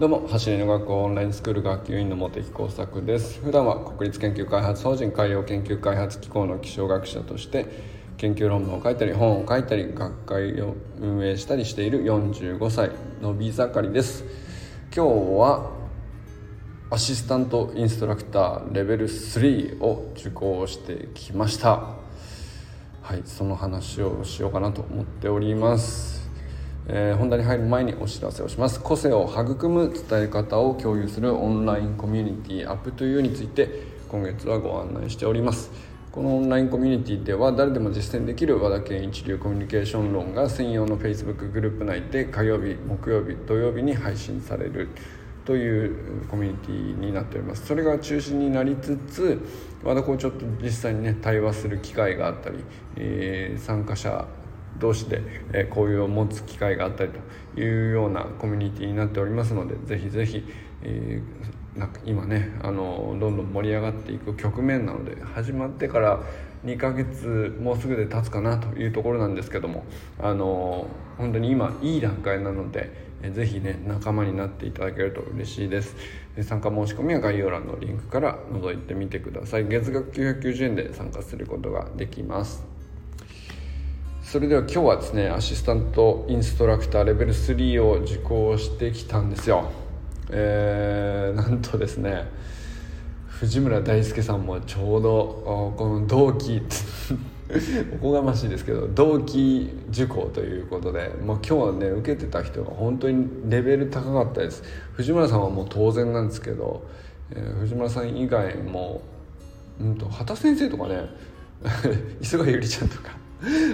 どうも走りの学校オンラインスクール学級委員の茂木耕作です。普段は国立研究開発法人海洋研究開発機構の気象学者として研究論文を書いたり本を書いたり学会を運営したりしている45歳のび盛りです。今日はアシスタントインストラクターレベル3を受講してきました。はいその話をしようかなと思っております。えー、本題に入る前にお知らせをします。個性を育む伝え方を共有するオンラインコミュニティアップというについて今月はご案内しております。このオンラインコミュニティでは誰でも実践できる和田健一流コミュニケーション論が専用の Facebook グループ内で火曜日木曜日土曜日に配信されるというコミュニティになっております。それが中心になりつつ和田校長と実際にね対話する機会があったり、えー、参加者同士で、え交流を持つ機会があったりというようなコミュニティになっておりますのでぜひぜひ、えー、なんか今ねあのどんどん盛り上がっていく局面なので始まってから2ヶ月もうすぐで経つかなというところなんですけどもあの本当に今いい段階なのでぜひね仲間になっていただけると嬉しいです。参加申し込みは概要欄のリンクから覗いてみてください。月額990円で参加することができます。それでは今日はですねアシスタントインストラクターレベル3を受講してきたんですよ。えー、なんとですね藤村大輔さんもちょうどこの同期 おこがましいですけど同期受講ということで、まあ、今日はね受けてた人が本当にレベル高かったです。藤村さんはもう当然なんですけど、えー、藤村さん以外も、うんと、畑先生とかね 磯貝ゆりちゃんとか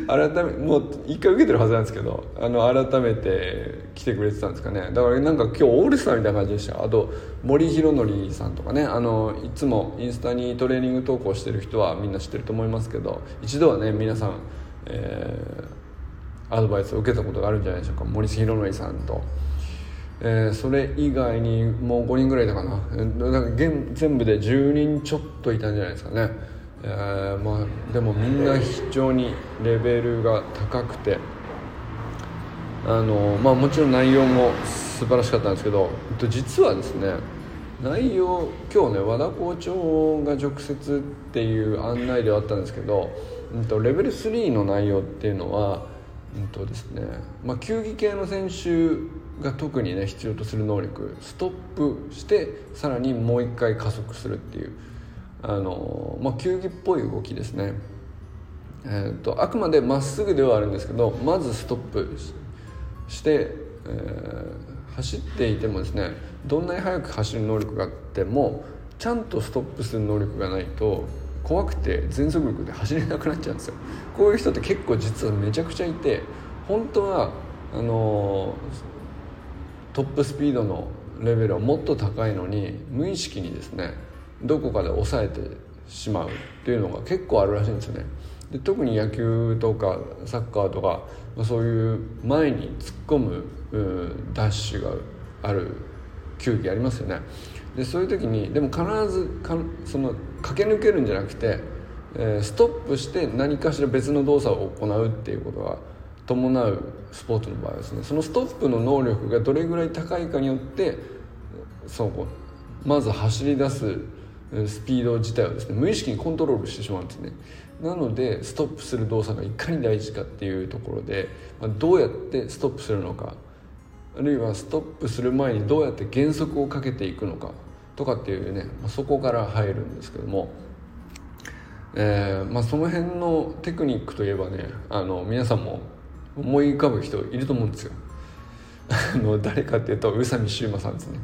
改めもう一回受けてるはずなんですけどあの改めて来てくれてたんですかね。だからなんか今日オールスターみたいな感じでした。あと森弘則さんとかね。あのいつもインスタにトレーニング投稿してる人はみんな知ってると思いますけど一度はね皆さん、えー、アドバイスを受けたことがあるんじゃないでしょうか。森弘則さんと。えー、それ以外にもう5人ぐらいいたかな。だか全部で10人ちょっといたんじゃないですかね。えー、まあ、でもみんな非常にレベルが高くてあの、まあ、もちろん内容も素晴らしかったんですけど実はですね内容今日ね和田校長が直接っていう案内ではあったんですけど、うんと、レベル3の内容っていうのは、うんとですねまあ、球技系の選手が特にね必要とする能力ストップしてさらにもう一回加速するっていう。あの、まあ、球技っぽい動きですね、えーと、あくまでまっすぐではあるんですけどまずストップして、えー、走っていてもですねどんなに速く走る能力があってもちゃんとストップする能力がないと怖くて全速力で走れなくなっちゃうんですよ。こういう人って結構実はめちゃくちゃいて本当はあのトップスピードのレベルはもっと高いのに無意識にですねどこかで抑えてしまうっていうのが結構あるらしいんですよね。で特に野球とかサッカーとか、まあ、そういう前に突っ込むダッシュがある球技ありますよね。でそういう時にでも必ずかその駆け抜けるんじゃなくて、えー、ストップして何かしら別の動作を行うっていうことが伴うスポーツの場合ですねそのストップの能力がどれぐらい高いかによってそうまず走り出すスピード自体をですね無意識にコントロールしてしまうんですね。なのでストップする動作がいかに大事かっていうところで、まあ、どうやってストップするのかあるいはストップする前にどうやって減速をかけていくのかとかっていうね、まあ、そこから入るんですけども、えーまあ、その辺のテクニックといえばねあの皆さんも思い浮かぶ人いると思うんですよ。あの誰かっていうと宇佐美修馬さんですね。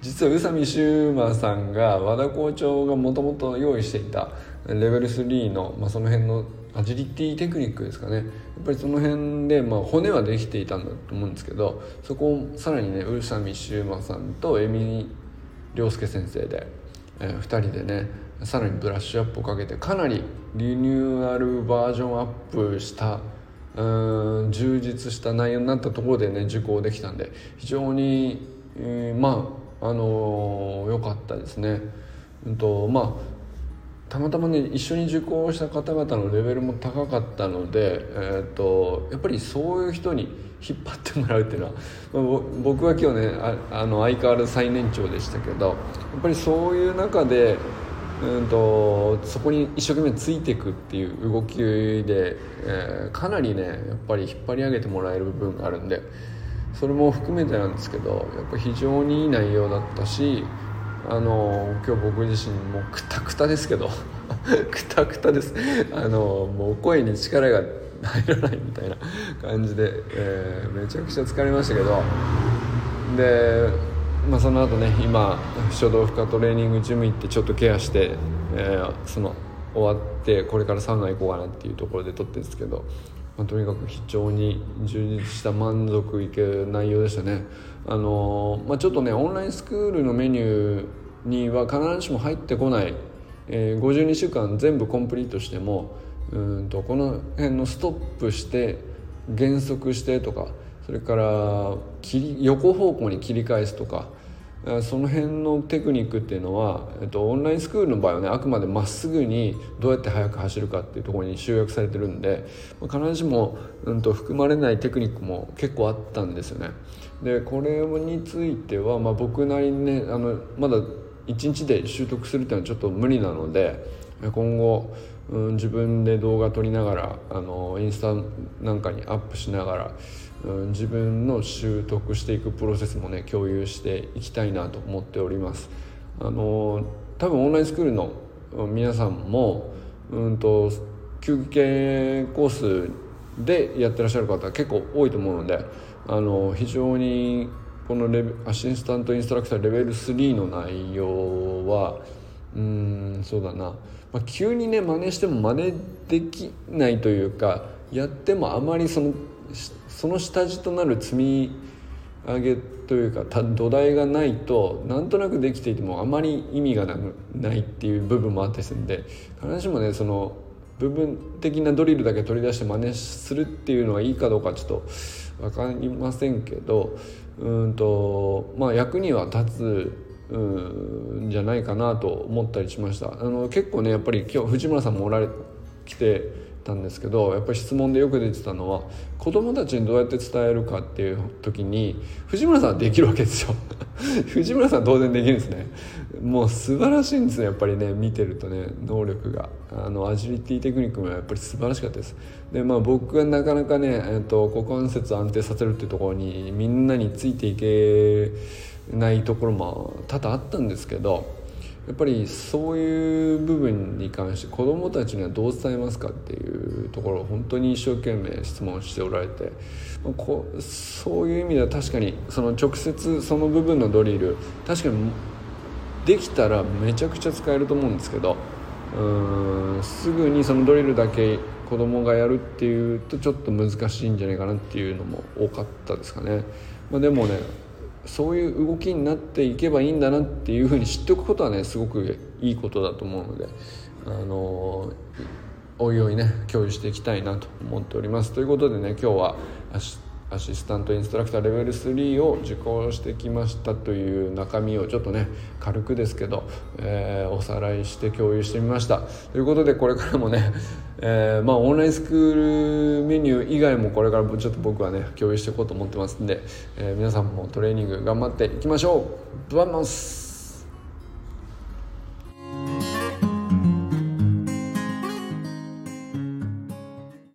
実は宇佐美修馬さんが和田校長がもともと用意していたレベル3の、まあ、その辺のアジリティテクニックですかね。やっぱりその辺で、まあ、骨はできていたんだと思うんですけどそこをさらにね宇佐美修馬さんと江見亮介先生で、えー、2人でねさらにブラッシュアップをかけてかなりリニューアルバージョンアップしたうん充実した内容になったところでね受講できたんで非常に、えー、まああの良、ー、かったですね。うんとまあたまたまね一緒に受講した方々のレベルも高かったので、えーと、やっぱりそういう人に引っ張ってもらうっていうのは、まあ、僕は今日ねあの相変わらず最年長でしたけどやっぱりそういう中でうんとそこに一生懸命ついていくっていう動きで、えー、かなりねやっぱり引っ張り上げてもらえる部分があるんでそれも含めてなんですけどやっぱ非常にいい内容だったしあの今日僕自身もくたくたですけどくたくたです。あのもう声に力が入らないみたいな感じで、えー、めちゃくちゃ疲れましたけど。でまあ、その後ね今書道負荷トレーニングジム行ってちょっとケアして、えー、その終わってこれからサウナ行こうかなっていうところで撮ってるんですけど、まあ、とにかく非常に充実した満足いける内容でしたね。あのー、まあ、ちょっとねオンラインスクールのメニューには必ずしも入ってこない、えー、52週間全部コンプリートしてもうんとこの辺のストップして減速してとかそれから切り横方向に切り返すとかその辺のテクニックっていうのは、えっと、オンラインスクールの場合はねあくまでまっすぐにどうやって速く走るかっていうところに集約されてるんで必ずしも、うんと、含まれないテクニックも結構あったんですよね。でこれについては、まあ、僕なりにねあのまだ1日で習得するっていうのはちょっと無理なので今後、うん、自分で動画撮りながらあのインスタなんかにアップしながらうん、自分の習得していくプロセスもね共有していきたいなと思っております。あの多分オンラインスクールの皆さんもうんと休憩コースでやってらっしゃる方結構多いと思うのであの非常にこのレベアシスタントインストラクターレベル3の内容はうんそうだな、まあ、急にね真似しても真似できないというかやってもあまりそのその下地となる積み上げというか土台がないとなんとなくできていてもあまり意味がなくないっていう部分もあったりするんで必ずしもねその部分的なドリルだけ取り出して真似するっていうのはいいかどうかちょっと分かりませんけどうんとまあ役には立つうんじゃないかなと思ったりしました。あの結構ねやっぱり今日藤村さんもおられ来てたんですけどやっぱり質問でよく出てたのは子供たちにどうやって伝えるかっていう時に藤村さんできるわけですよ。藤村さん当然できるんですね。もう素晴らしいんですねやっぱりね見てるとね能力が。あのアジリティテクニックもやっぱり素晴らしかったです。でまあ僕がなかなかね、えーと、股関節安定させるっていうところにみんなについていけないところも多々あったんですけどやっぱりそういう部分に関して子どもたちにはどう伝えますかっていうところを本当に一生懸命質問しておられてこそういう意味では確かにその直接その部分のドリル確かにできたらめちゃくちゃ使えると思うんですけどうんすぐにそのドリルだけ子供がやるっていうとちょっと難しいんじゃないかなっていうのも多かったですかね。まあ、でもねそういう動きになっていけばいいんだなっていうふうに知っておくことはねすごくいいことだと思うのであのおいおいね共有していきたいなと思っております。ということでね今日はアシスタントインストラクターレベル3を受講してきましたという中身をちょっとね軽くですけど、えー、おさらいして共有してみました。ということでこれからもね、えー、まあオンラインスクールメニュー以外もこれからちょっと僕はね共有していこうと思ってますんで、えー、皆さんもトレーニング頑張っていきましょう。バンマス